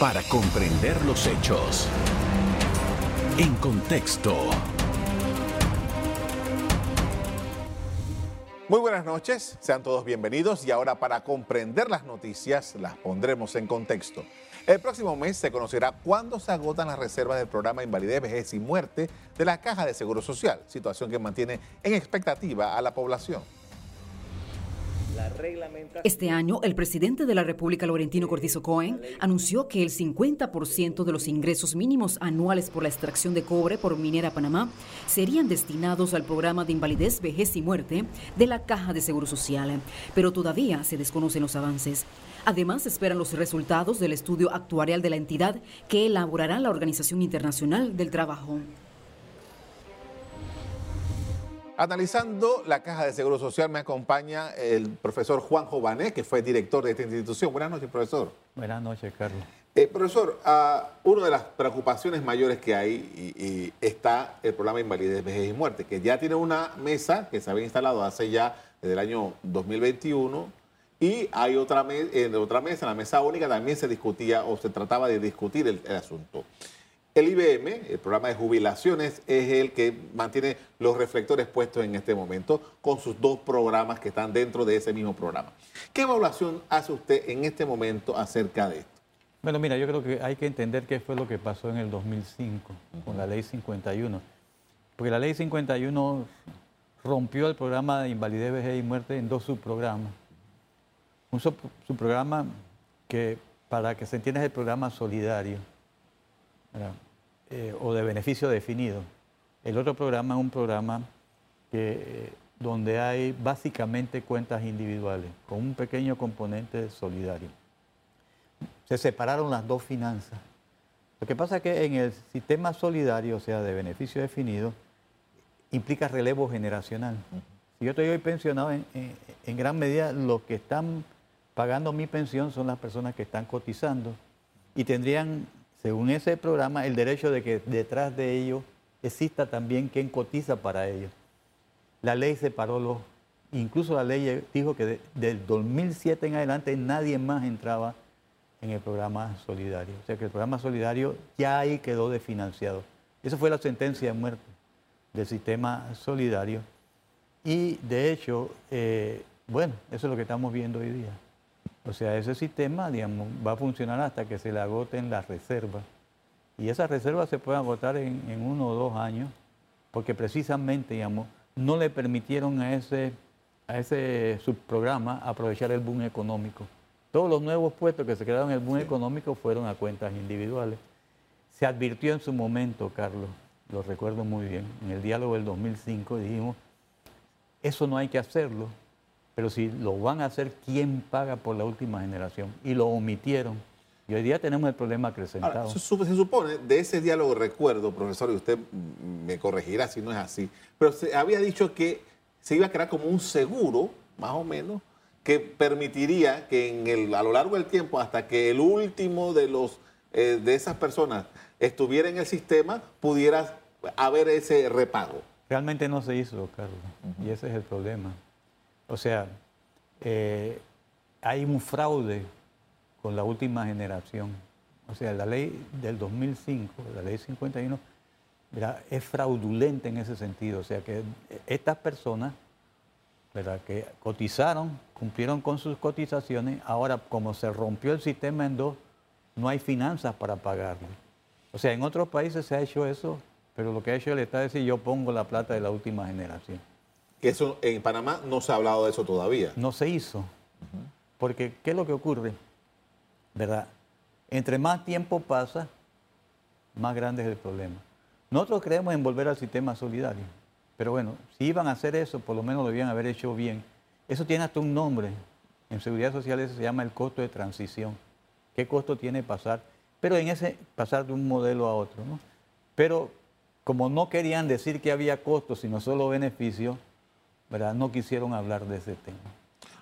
para comprender los hechos. En contexto. Muy buenas noches, sean todos bienvenidos y ahora para comprender las noticias las pondremos en contexto. El próximo mes se conocerá cuándo se agotan las reservas del programa Invalidez, Vejez y Muerte de la Caja de Seguro Social, situación que mantiene en expectativa a la población. Este año, el presidente de la República, Laurentino Cortizo Cohen, anunció que el 50% de los ingresos mínimos anuales por la extracción de cobre por Minera Panamá serían destinados al programa de invalidez, vejez y muerte de la Caja de Seguro Social, pero todavía se desconocen los avances. Además, esperan los resultados del estudio actuarial de la entidad que elaborará la Organización Internacional del Trabajo. Analizando la Caja de Seguro Social me acompaña el profesor Juan Jované, que fue director de esta institución. Buenas noches, profesor. Buenas noches, Carlos. Eh, profesor, uh, una de las preocupaciones mayores que hay está el programa de invalidez, vejez y muerte, que ya tiene una mesa que se había instalado hace ya desde el año 2021 y hay otra, otra mesa, en la mesa única también se discutía o se trataba de discutir el asunto. El IBM, el programa de jubilaciones, es el que mantiene los reflectores puestos en este momento con sus dos programas que están dentro de ese mismo programa. ¿Qué evaluación hace usted en este momento acerca de esto? Bueno, mira, yo creo que hay que entender qué fue lo que pasó en el 2005 con la ley 51. Porque la ley 51 rompió el programa de invalidez, vejez y muerte en dos subprogramas. Un subprograma que, para que se entienda, es el programa solidario eh, o de beneficio definido. El otro programa es un programa que, donde hay básicamente cuentas individuales, con un pequeño componente solidario. Se separaron las dos finanzas. Lo que pasa es que en el sistema solidario, o sea, de beneficio definido, implica relevo generacional. Si yo estoy hoy pensionado, en, en gran medida los que están pagando mi pensión son las personas que están cotizando y tendrían según ese programa, el derecho de que detrás de ellos exista también quien cotiza para ellos. La ley separó los, incluso la ley dijo que del 2007 en adelante nadie más entraba en el programa solidario. O sea que el programa solidario ya ahí quedó desfinanciado. Esa fue la sentencia de muerte del sistema solidario. Y de hecho, eh, bueno, eso es lo que estamos viendo hoy día. O sea, ese sistema, digamos, va a funcionar hasta que se le agoten las reservas. Y esas reservas se pueden agotar en, uno o dos años, porque precisamente, digamos, no le permitieron a ese, a ese subprograma aprovechar el boom económico. Todos los nuevos puestos que se crearon en el boom económico fueron a cuentas individuales. Se advirtió en su momento, Carlos, lo recuerdo muy bien, en el diálogo del 2005 dijimos, eso no hay que hacerlo, pero si lo van a hacer, ¿quién paga por la última generación? Y lo omitieron. Y hoy día tenemos el problema acrecentado. se, supone, de ese diálogo recuerdo, profesor, y usted me corregirá si no es así, pero se había dicho que se iba a crear como un seguro, más o menos, que permitiría que en el, a lo largo del tiempo, hasta que el último de, los, eh, de esas personas estuviera en el sistema, pudiera haber ese repago. Realmente no se hizo, Carlos, y ese es el problema. O sea, eh, hay un fraude con la última generación. O sea, la ley del 2005, la ley 51, es fraudulenta en ese sentido. O sea, que estas personas que cotizaron, cumplieron con sus cotizaciones, ahora como se rompió el sistema en dos, no hay finanzas para pagarlo. O sea, en otros países se ha hecho eso, pero lo que ha hecho el Estado es decir, yo pongo la plata de la última generación. Que eso en Panamá no se ha hablado de eso todavía. No se hizo. Porque, ¿qué es lo que ocurre? ¿Verdad? Entre más tiempo pasa, más grande es el problema. Nosotros creemos en volver al sistema solidario. Pero bueno, si iban a hacer eso, por lo menos lo debían haber hecho bien. Eso tiene hasta un nombre. En seguridad social eso se llama el costo de transición. ¿Qué costo tiene pasar? Pero en ese pasar de un modelo a otro. ¿no? Pero como no querían decir que había costos, sino solo beneficios, ¿verdad? no quisieron hablar de ese tema.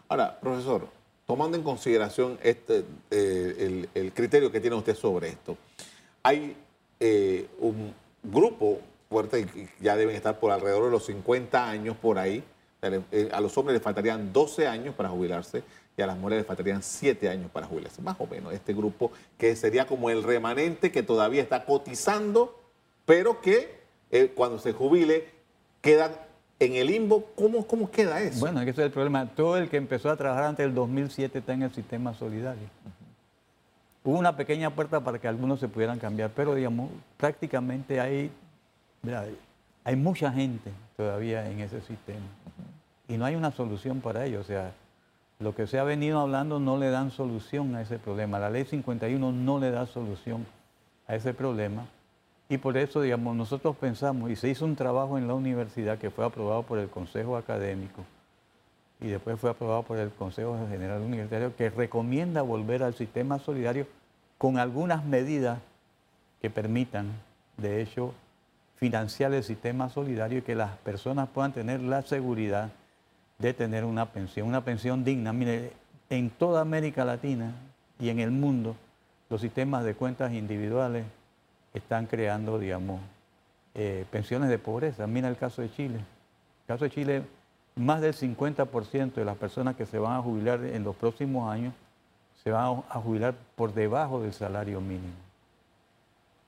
Ahora, profesor, tomando en consideración este, eh, el, criterio que tiene usted sobre esto, hay eh, un grupo fuerte, ya deben estar por alrededor de los 50 años por ahí, eh, a los hombres les faltarían 12 años para jubilarse, y a las mujeres les faltarían siete años para jubilarse. Más o menos este grupo que sería como el remanente que todavía está cotizando, pero que cuando se jubile quedan en el limbo. ¿Cómo, ¿Cómo queda eso? Bueno, ese es el problema. Todo el que empezó a trabajar antes del 2007 está en el sistema solidario. Hubo una pequeña puerta para que algunos se pudieran cambiar, pero digamos, prácticamente hay, hay mucha gente todavía en ese sistema y no hay una solución para ello. O sea, lo que se ha venido hablando no le dan solución a ese problema. La ley 51 no le da solución a ese problema. Y por eso, digamos, nosotros pensamos, y se hizo un trabajo en la universidad que fue aprobado por el Consejo Académico y después fue aprobado por el Consejo General Universitario, que recomienda volver al sistema solidario con algunas medidas que permitan, de hecho, financiar el sistema solidario y que las personas puedan tener la seguridad de tener una pensión, una pensión digna. Mire, en toda América Latina y en el mundo, los sistemas de cuentas individuales están creando, digamos, eh, pensiones de pobreza. Mira el caso de Chile. El caso de Chile, más del 50% de las personas que se van a jubilar en los próximos años se van a jubilar por debajo del salario mínimo.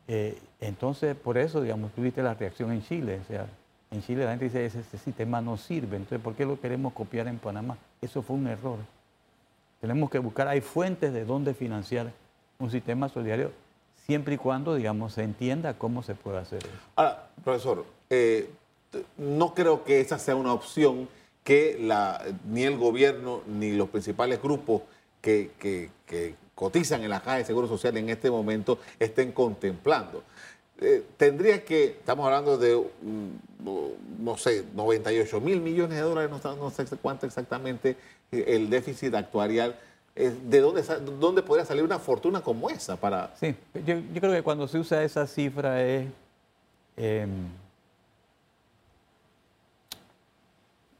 Eh, entonces, por eso, digamos, tuviste la reacción en Chile. O sea, en Chile la gente dice, ese, ese sistema no sirve, entonces ¿por qué lo queremos copiar en Panamá? Eso fue un error. Tenemos que buscar, hay fuentes de dónde financiar un sistema solidario siempre y cuando, digamos, se entienda cómo se puede hacer eso. Ahora, profesor, eh, no creo que esa sea una opción que ni el gobierno ni los principales grupos que, cotizan en la Caja de Seguro Social en este momento estén contemplando. Eh, tendría que, estamos hablando de, mm, no sé, 98 mil millones de dólares, no, sé cuánto exactamente eh, el déficit actuarial. ¿De dónde, dónde podría salir una fortuna como esa para...? Sí, yo, creo que cuando se usa esa cifra es... Em,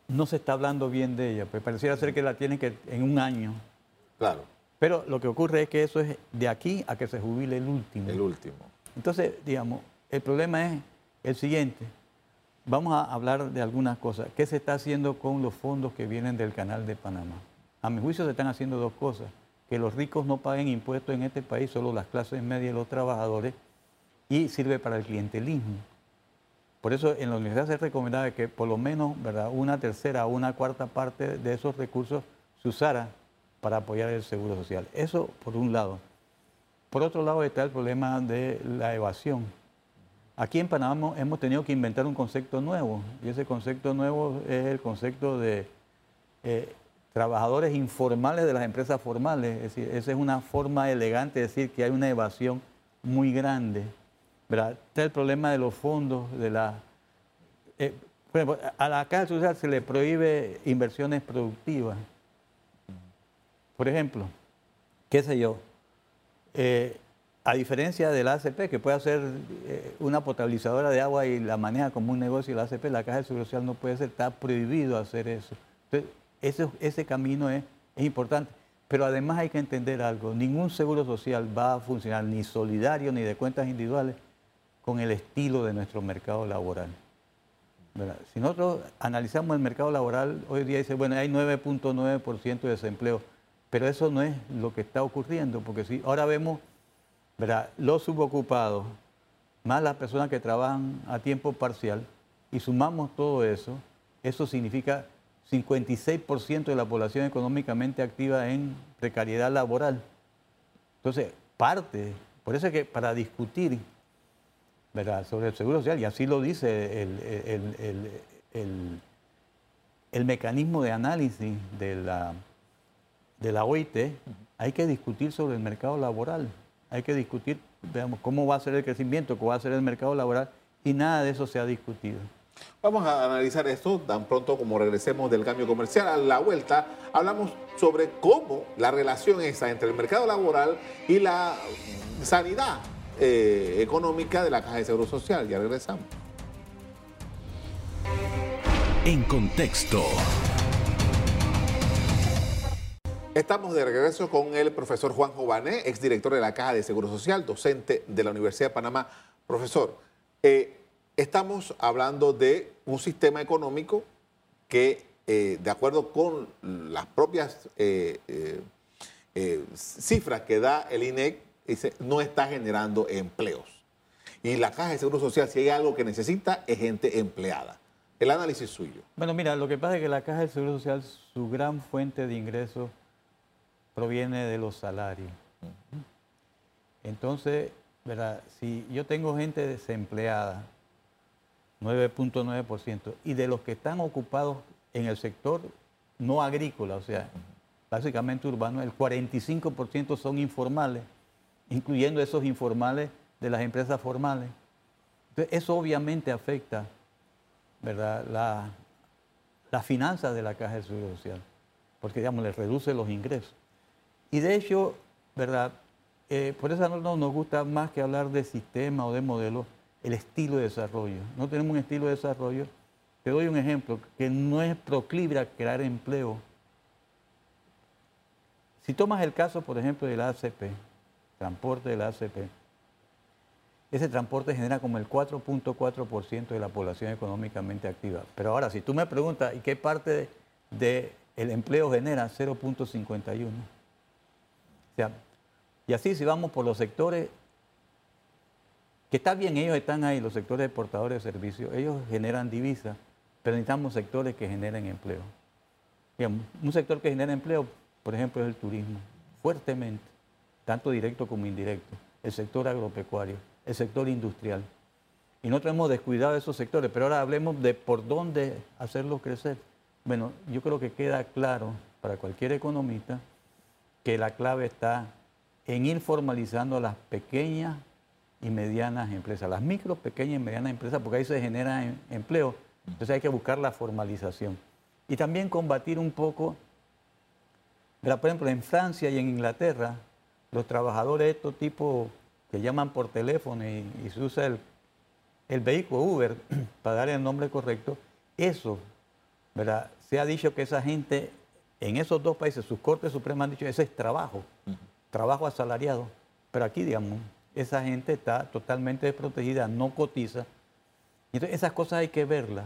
no se está hablando bien de ella, pues pareciera ser que la tienen que en un año. Claro. Pero lo que ocurre es que eso es de aquí a que se jubile el último. El último. Entonces, digamos, el problema es el siguiente. Vamos a hablar de algunas cosas. ¿Qué se está haciendo con los fondos que vienen del Canal de Panamá? A mi juicio se están haciendo dos cosas. Que los ricos no paguen impuestos en este país, solo las clases medias y los trabajadores, y sirve para el clientelismo. Por eso en la universidad se recomendaba que por lo menos ¿verdad? una tercera o una cuarta parte de esos recursos se usara para apoyar el seguro social. Eso por un lado. Por otro lado está el problema de la evasión. Aquí en Panamá hemos tenido que inventar un concepto nuevo y ese concepto nuevo es el concepto de eh, trabajadores informales de las empresas formales. Es decir, esa es una forma elegante de decir que hay una evasión muy grande. ¿verdad? Está el problema de los fondos, de la... Eh, a la Caja Social se le prohíbe inversiones productivas. Por ejemplo, qué sé yo, eh, a diferencia del ACP, que puede hacer eh, una potabilizadora de agua y la maneja como un negocio, la ACP, la Caja de Social no puede ser, está prohibido hacer eso. Entonces, ese, ese camino es, es importante. Pero además hay que entender algo, ningún seguro social va a funcionar ni solidario ni de cuentas individuales con el estilo de nuestro mercado laboral. Si nosotros analizamos el mercado laboral, hoy día dice, bueno, hay 9.9% de desempleo. Pero eso no es lo que está ocurriendo, porque si ahora vemos los subocupados, más las personas que trabajan a tiempo parcial, y sumamos todo eso, eso significa 56% de la población económicamente activa en precariedad laboral. Entonces, parte, por eso es que para discutir sobre el seguro social, y así lo dice el, mecanismo de análisis de la de la OIT, hay que discutir sobre el mercado laboral, hay que discutir, veamos, cómo va a ser el crecimiento, cómo va a ser el mercado laboral, y nada de eso se ha discutido. Vamos a analizar esto tan pronto como regresemos del cambio comercial. A la vuelta hablamos sobre cómo la relación esa entre el mercado laboral y la sanidad eh, económica de la Caja de Seguro Social. Ya regresamos. En contexto. Estamos de regreso con el profesor Juan Jované, exdirector de la Caja de Seguro Social, docente de la Universidad de Panamá. Profesor, eh, estamos hablando de un sistema económico que eh, de acuerdo con las propias eh, eh, cifras que da el INEC, dice, no está generando empleos. Y la Caja de Seguro Social, si hay algo que necesita, es gente empleada. El análisis suyo. Bueno, mira, lo que pasa es que la Caja de Seguro Social, su gran fuente de ingresos proviene de los salarios. Entonces, ¿verdad? si yo tengo gente desempleada, 9.9%, y de los que están ocupados en el sector no agrícola, o sea, básicamente urbano, el 45% son informales, incluyendo esos informales de las empresas formales. Entonces, eso obviamente afecta ¿verdad? La, las finanzas de la Caja de Seguro Social, porque digamos, le reduce los ingresos. Y de hecho, ¿verdad? Eh, por eso no nos gusta más que hablar de sistema o de modelo, el estilo de desarrollo. No tenemos un estilo de desarrollo. Te doy un ejemplo, que no es proclive a crear empleo. Si tomas el caso, por ejemplo, del ACP, transporte del ACP, ese transporte genera como el 4.4% de la población económicamente activa. Pero ahora, si tú me preguntas, ¿y qué parte del empleo genera? 0.51. O sea, y así si vamos por los sectores, que está bien, ellos están ahí, los sectores exportadores de servicios, ellos generan divisas, pero necesitamos sectores que generen empleo. un sector que genera empleo, por ejemplo, es el turismo, fuertemente, tanto directo como indirecto, el sector agropecuario, el sector industrial. Y nosotros hemos descuidado esos sectores, pero ahora hablemos de por dónde hacerlos crecer. Bueno, yo creo que queda claro para cualquier economista que la clave está en ir formalizando las pequeñas y medianas empresas, las micro, pequeñas y medianas empresas, porque ahí se genera em, empleo. Entonces hay que buscar la formalización. Y también combatir un poco, por ejemplo, en Francia y en Inglaterra, los trabajadores de estos tipos que llaman por teléfono y, se usa el, el, vehículo Uber para dar el nombre correcto, eso, ¿verdad? Se ha dicho que esa gente en esos dos países, sus cortes supremas han dicho, ese es trabajo trabajo asalariado. Pero aquí, digamos, esa gente está totalmente desprotegida, no cotiza. Entonces, esas cosas hay que verlas,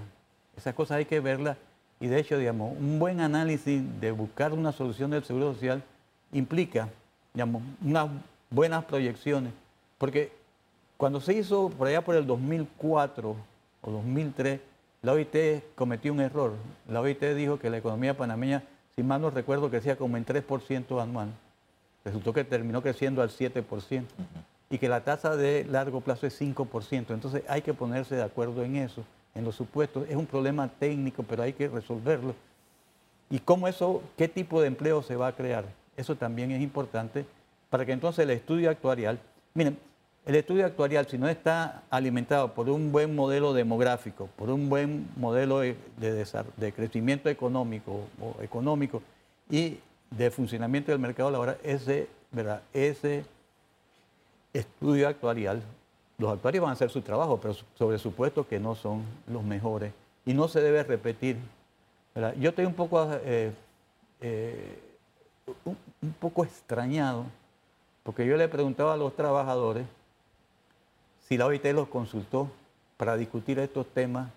esas cosas hay que verlas. Y de hecho, digamos, un buen análisis de buscar una solución del Seguro Social implica, digamos, unas buenas proyecciones. Porque cuando se hizo por allá por el 2004 o 2003, la OIT cometió un error. La OIT dijo que la economía panameña, si mal no recuerdo, crecía como en 3% anual resultó que terminó creciendo al 7% y que la tasa de largo plazo es 5%. Entonces hay que ponerse de acuerdo en eso, en los supuestos. Es un problema técnico, pero hay que resolverlo. ¿Y cómo eso, qué tipo de empleo se va a crear? Eso también es importante para que entonces el estudio actuarial, miren, el estudio actuarial, si no está alimentado por un buen modelo demográfico, por un buen modelo de, de crecimiento económico o económico y de funcionamiento del mercado laboral, ese, ¿verdad? ese estudio actuarial, los actuarios van a hacer su trabajo, pero sobre supuesto que no son los mejores y no se debe repetir. Yo estoy un poco, eh, eh, un, poco extrañado, porque yo le preguntaba a los trabajadores si la OIT los consultó para discutir estos temas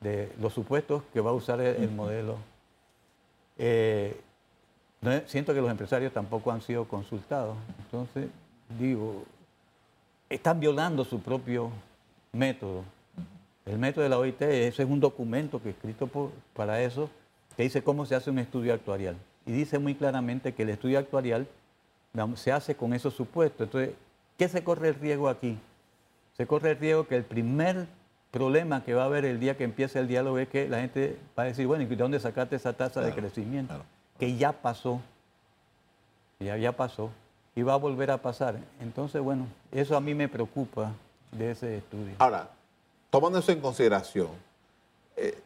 de los supuestos que va a usar el, modelo. Eh, siento que los empresarios tampoco han sido consultados. Entonces, digo, están violando su propio método. El método de la OIT, ese es un documento que escrito para eso, que dice cómo se hace un estudio actuarial. Y dice muy claramente que el estudio actuarial se hace con esos supuestos. Entonces, ¿qué se corre el riesgo aquí? Se corre el riesgo que el primer problema que va a haber el día que empiece el diálogo es que la gente va a decir, bueno, ¿y de dónde sacaste esa tasa de crecimiento? que ya pasó, ya, ya pasó, y va a volver a pasar. Entonces, bueno, eso a mí me preocupa de ese estudio. Ahora, tomando eso en consideración, eh,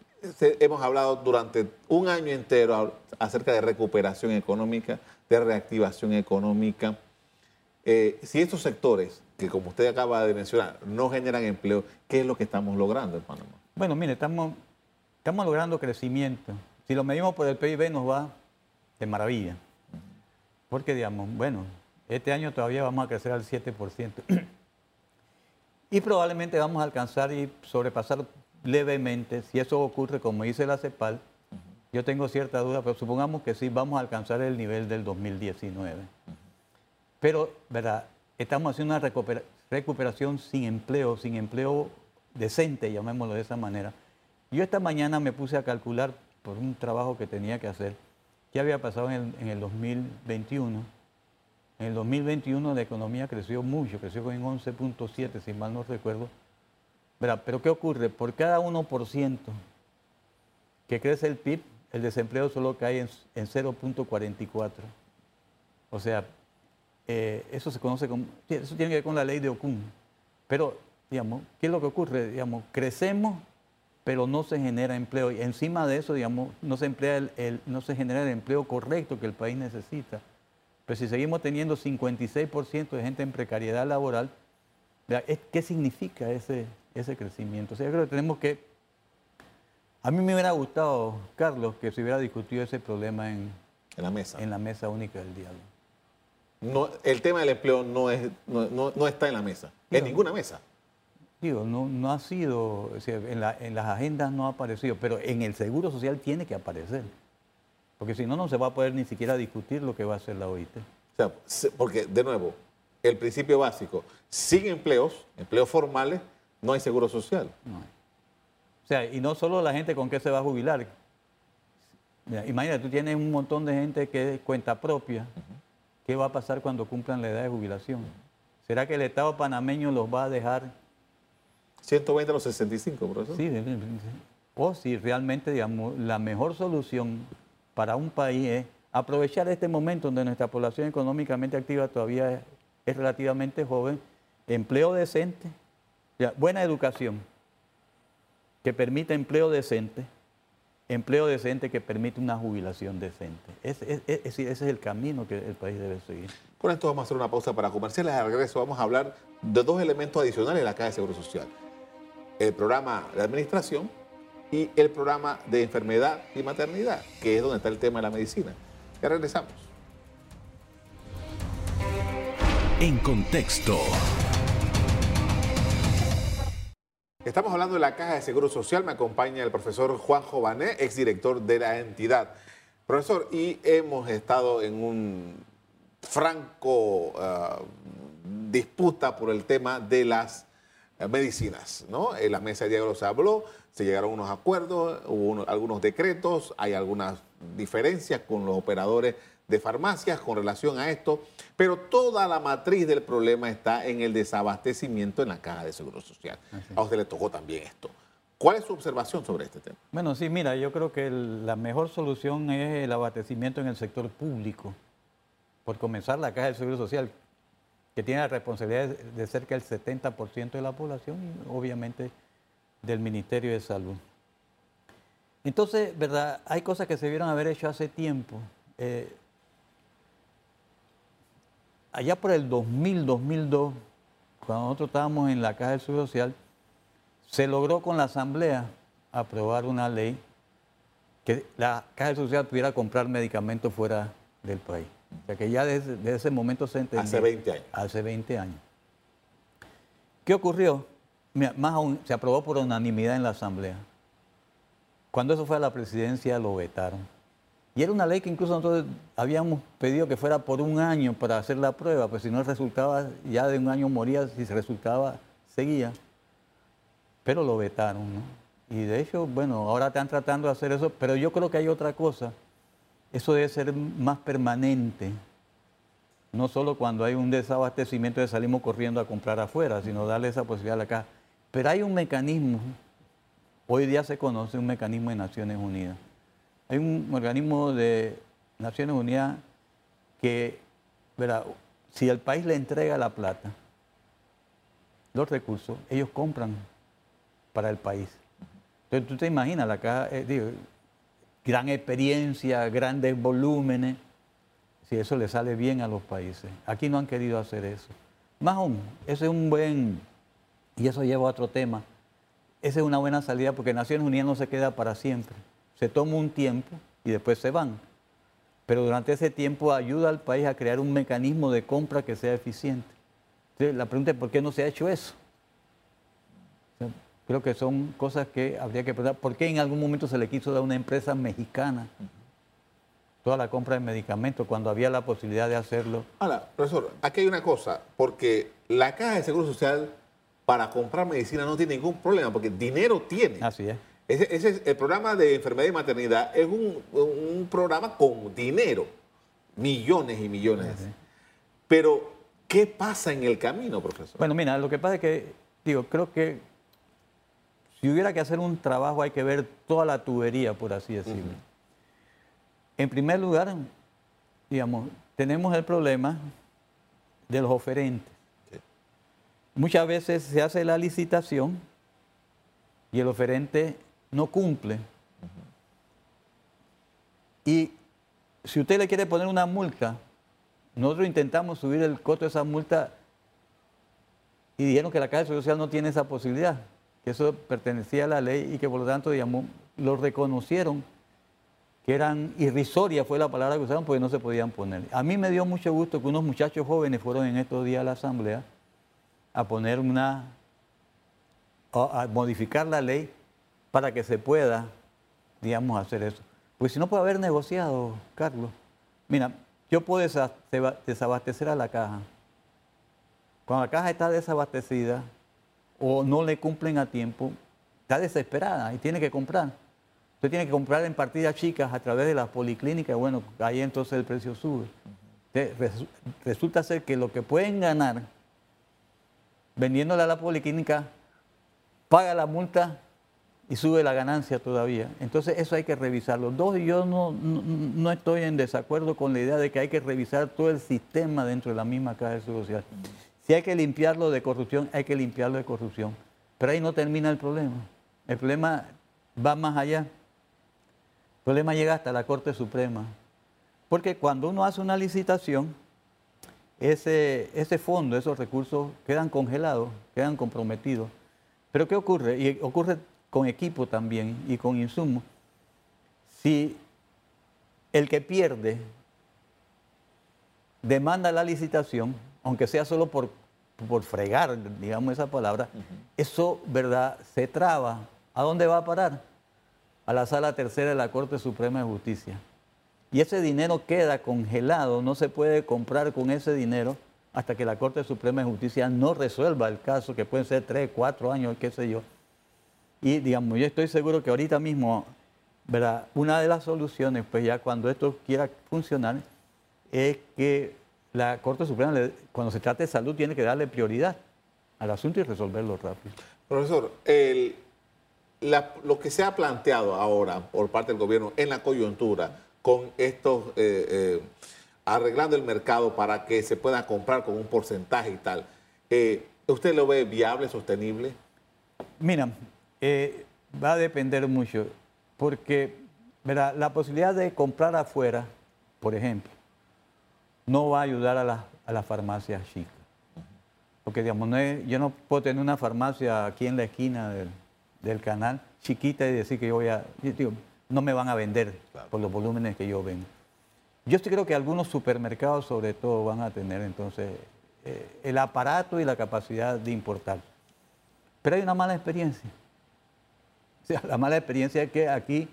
hemos hablado durante un año entero acerca de recuperación económica, de reactivación económica. Eh, si estos sectores, que como usted acaba de mencionar, no generan empleo, ¿qué es lo que estamos logrando en Panamá? Bueno, mire, estamos, estamos logrando crecimiento. Si lo medimos por el PIB nos va de maravilla. Porque, digamos, bueno, este año todavía vamos a crecer al 7%. y probablemente vamos a alcanzar y sobrepasar levemente, si eso ocurre, como dice la CEPAL, Yo tengo cierta duda, pero supongamos que sí vamos a alcanzar el nivel del 2019. Pero, ¿verdad? Estamos haciendo una recuperación sin empleo, sin empleo decente, llamémoslo de esa manera. Yo esta mañana me puse a calcular por un trabajo que tenía que hacer qué había pasado en el, en el 2021. En el 2021 la economía creció mucho, creció en 11.7, si mal no recuerdo. Pero ¿qué ocurre? Por cada 1% que crece el PIB, el desempleo solo cae en, 0.44. O sea, eh, eso se conoce como, eso tiene que ver con la ley de Okun. Pero, digamos, ¿qué es lo que ocurre? Digamos, crecemos, pero no se genera empleo. Y encima de eso, digamos, no se, emplea el, no se genera el empleo correcto que el país necesita. Pero si seguimos teniendo 56% de gente en precariedad laboral, ¿qué significa ese, ese crecimiento? O sea, yo creo que tenemos que a mí me hubiera gustado, Carlos, que se hubiera discutido ese problema en, la mesa. En la mesa única del diálogo. No, el tema del empleo no, es, no, está en la mesa, en ninguna mesa. Digo, no, no ha sido, en, las agendas no ha aparecido, pero en el seguro social tiene que aparecer. Porque si no, no se va a poder ni siquiera discutir lo que va a hacer la OIT. O sea, porque, de nuevo, el principio básico, sin empleos, empleos formales, no hay seguro social. No hay. O sea, y no solo la gente con qué se va a jubilar. imagínate, tú tienes un montón de gente que es cuenta propia. ¿Qué va a pasar cuando cumplan la edad de jubilación? ¿Será que el Estado panameño los va a dejar? 120 a los 65, profesor. Sí, o si realmente, digamos, la mejor solución para un país es aprovechar este momento donde nuestra población económicamente activa todavía es, relativamente joven, empleo decente, buena educación que permite empleo decente, empleo decente que permite una jubilación decente. Ese, es el camino que el país debe seguir. Con esto vamos a hacer una pausa para comerciales. Al regreso vamos a hablar de dos elementos adicionales de la Caja de Seguro Social. El programa de administración y el programa de enfermedad y maternidad, que es donde está el tema de la medicina. Ya regresamos. En contexto. Estamos hablando de la Caja de Seguro Social. Me acompaña el profesor Juan Jované, exdirector de la entidad. Profesor, y hemos estado en un franco uh, disputa por el tema de las uh, medicinas. ¿no? En la mesa de diálogo se habló, se llegaron a unos acuerdos, hubo algunos decretos, hay algunas diferencias con los operadores de farmacias con relación a esto, pero toda la matriz del problema está en el desabastecimiento en la caja de seguro social. A usted le tocó también esto. ¿Cuál es su observación sobre este tema? Bueno, sí, mira, yo creo que la mejor solución es el abastecimiento en el sector público. Por comenzar, la Caja de Seguro Social, que tiene la responsabilidad de cerca del 70% de la población y obviamente del Ministerio de Salud. Entonces, ¿verdad? Hay cosas que se vieron haber hecho hace tiempo. Eh, allá por el 2000, 2002, cuando nosotros estábamos en la Caja del Seguro Social, se logró con la Asamblea aprobar una ley que la Caja del Seguro Social pudiera comprar medicamentos fuera del país. O sea que ya desde, ese momento se entendió. Hace 20 años. Hace 20 años. ¿Qué ocurrió? Más aún, se aprobó por unanimidad en la Asamblea. Cuando eso fue a la presidencia, lo vetaron. Y era una ley que incluso nosotros habíamos pedido que fuera por un año para hacer la prueba, pues si no resultaba, ya de un año moría, si resultaba, seguía. Pero lo vetaron, ¿no? Y de hecho, bueno, ahora están tratando de hacer eso, pero yo creo que hay otra cosa. Eso debe ser más permanente. No solo cuando hay un desabastecimiento de salimos corriendo a comprar afuera, sino darle esa posibilidad a la caja. Pero hay un mecanismo, hoy día se conoce un mecanismo de Naciones Unidas, hay un organismo de Naciones Unidas que, si el país le entrega la plata, los recursos, ellos compran para el país. Entonces tú te imaginas, la eh, gran experiencia, grandes volúmenes, si eso le sale bien a los países. Aquí no han querido hacer eso. Más aún, ese es un buen, y eso lleva a otro tema, esa es una buena salida porque Naciones Unidas no se queda para siempre se toma un tiempo y después se van. Pero durante ese tiempo ayuda al país a crear un mecanismo de compra que sea eficiente. Entonces, la pregunta es por qué no se ha hecho eso. Creo que son cosas que habría que preguntar. ¿Por qué en algún momento se le quiso dar a una empresa mexicana toda la compra de medicamentos cuando había la posibilidad de hacerlo? Ahora, profesor, aquí hay una cosa, porque la caja de seguro social para comprar medicina no tiene ningún problema, porque dinero tiene. Así es. Ese, ese es el programa de enfermedad y maternidad es un, un programa con dinero, millones y millones. Pero, ¿qué pasa en el camino, profesor? Bueno, mira, lo que pasa es que, digo, creo que si hubiera que hacer un trabajo hay que ver toda la tubería, por así decirlo. En primer lugar, digamos, tenemos el problema de los oferentes. Muchas veces se hace la licitación y el oferente no cumple. Y si usted le quiere poner una multa, nosotros intentamos subir el costo de esa multa y dijeron que la Caja Social no tiene esa posibilidad, que eso pertenecía a la ley y que por lo tanto, digamos, lo reconocieron que eran irrisorias, fue la palabra que usaron, porque no se podían poner. A mí me dio mucho gusto que unos muchachos jóvenes fueron en estos días a la Asamblea a poner una, a modificar la ley para que se pueda, digamos, hacer eso. Pues si no puede haber negociado, Carlos. Mira, yo puedo desabastecer a la caja. Cuando la caja está desabastecida o no le cumplen a tiempo, está desesperada y tiene que comprar. Usted tiene que comprar en partidas chicas a través de las policlínicas, bueno, ahí entonces el precio sube. Resulta ser que lo que pueden ganar vendiéndole a la policlínica, paga la multa y sube la ganancia todavía. Entonces eso hay que revisarlo. Dos, yo no, no, estoy en desacuerdo con la idea de que hay que revisar todo el sistema dentro de la misma caja social. Si hay que limpiarlo de corrupción, hay que limpiarlo de corrupción. Pero ahí no termina el problema. El problema va más allá. El problema llega hasta la Corte Suprema. Porque cuando uno hace una licitación, ese, ese fondo, esos recursos quedan congelados, quedan comprometidos. Pero ¿qué ocurre? Y ocurre con equipo también y con insumos. Si el que pierde demanda la licitación, aunque sea solo por, por fregar, digamos esa palabra, eso, ¿verdad?, se traba. ¿A dónde va a parar? A la sala tercera de la Corte Suprema de Justicia y ese dinero queda congelado, no se puede comprar con ese dinero hasta que la Corte Suprema de Justicia no resuelva el caso, que pueden ser tres, cuatro años, qué sé yo. Y digamos, yo estoy seguro que ahorita mismo, ¿verdad? una de las soluciones, pues ya cuando esto quiera funcionar, es que la Corte Suprema, cuando se trate de salud, tiene que darle prioridad al asunto y resolverlo rápido. Profesor, lo que se ha planteado ahora por parte del gobierno en la coyuntura, con estos, eh, eh, arreglando el mercado para que se pueda comprar con un porcentaje y tal. Eh, ¿Usted lo ve viable, sostenible? Mira, va a depender mucho, porque la posibilidad de comprar afuera, por ejemplo, no va a ayudar a, las farmacias chicas. Porque, digamos, yo no puedo tener una farmacia aquí en la esquina del, canal chiquita y decir que yo voy a no me van a vender por los volúmenes que yo vendo. Yo sí creo que algunos supermercados sobre todo van a tener entonces eh, el aparato y la capacidad de importar. Pero hay una mala experiencia. O sea, la mala experiencia es que aquí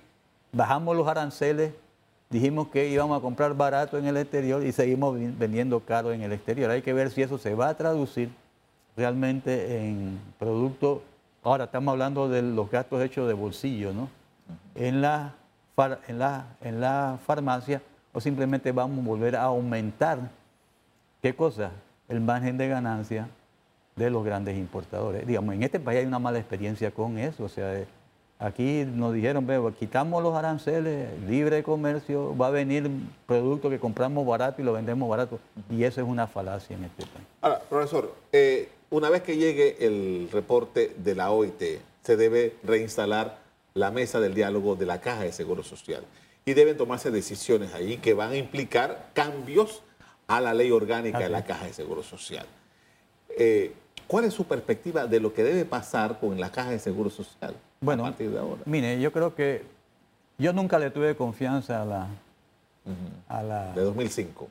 bajamos los aranceles, dijimos que íbamos a comprar barato en el exterior y seguimos vendiendo caro en el exterior. Hay que ver si eso se va a traducir realmente en productos. Ahora estamos hablando de los gastos hechos de bolsillo, ¿no? En la, en la, en la farmacia o simplemente vamos a volver a aumentar, ¿qué cosa? El margen de ganancia de los grandes importadores. Digamos, en este país hay una mala experiencia con eso. O sea, eh, aquí nos dijeron, veo, quitamos los aranceles, libre comercio, va a venir producto que compramos barato y lo vendemos barato. Y eso es una falacia en este país. Ahora, profesor, eh, una vez que llegue el reporte de la OIT, se debe reinstalar la mesa del diálogo de la Caja de Seguro Social. Y deben tomarse decisiones ahí que van a implicar cambios a la ley orgánica de la Caja de Seguro Social. Eh, ¿Cuál es su perspectiva de lo que debe pasar con la Caja de Seguro Social bueno, a partir de ahora? Mire, yo creo que yo nunca le tuve confianza a la... a la de 2005.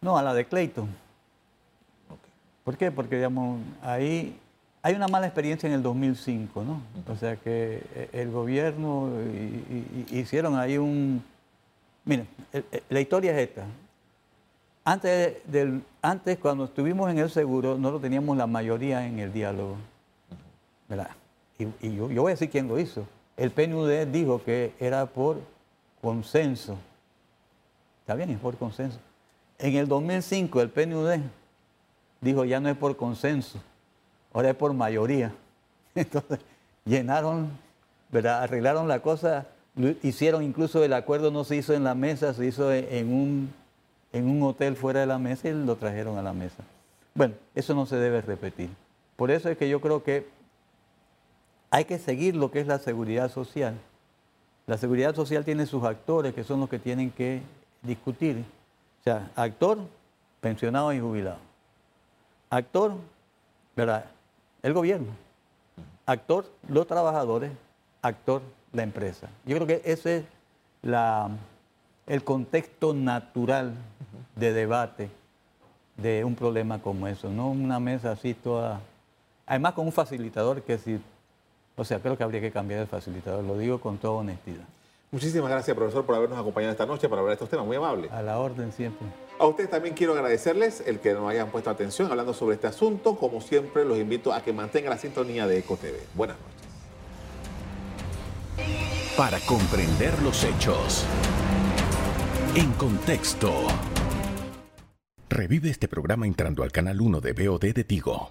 No, a la de Clayton. ¿Por qué? Porque, digamos, ahí hay una mala experiencia en el 2005, ¿no? O sea que eh, el gobierno hicieron ahí un... Miren, la historia es esta. Antes, del, antes, cuando estuvimos en el seguro, no lo teníamos la mayoría en el diálogo. ¿verdad? Y, yo, voy a decir quién lo hizo. El PNUD dijo que era por consenso. Está bien, es por consenso. En el 2005 el PNUD dijo ya no es por consenso, ahora es por mayoría. Entonces llenaron, ¿verdad? arreglaron la cosa, hicieron incluso el acuerdo no se hizo en la mesa, se hizo en un en un hotel fuera de la mesa y lo trajeron a la mesa. Bueno, eso no se debe repetir. Por eso es que yo creo que hay que seguir lo que es la seguridad social. La seguridad social tiene sus actores que son los que tienen que discutir. O sea, actor, pensionado y jubilado. Actor, ¿verdad? El gobierno. Actor, los trabajadores. Actor, la empresa. Yo creo que ese es la, el contexto natural de debate de un problema como eso, no una mesa así toda, además con un facilitador que si, o sea, creo que habría que cambiar el facilitador, lo digo con toda honestidad. Muchísimas gracias, profesor, por habernos acompañado esta noche para hablar de estos temas, muy amable. A la orden siempre. A ustedes también quiero agradecerles el que nos hayan puesto atención hablando sobre este asunto. Como siempre, los invito a que mantengan la sintonía de EcoTV. Buenas noches. Para comprender los hechos. En contexto. Revive este programa entrando al canal 1 de BOD de Tigo.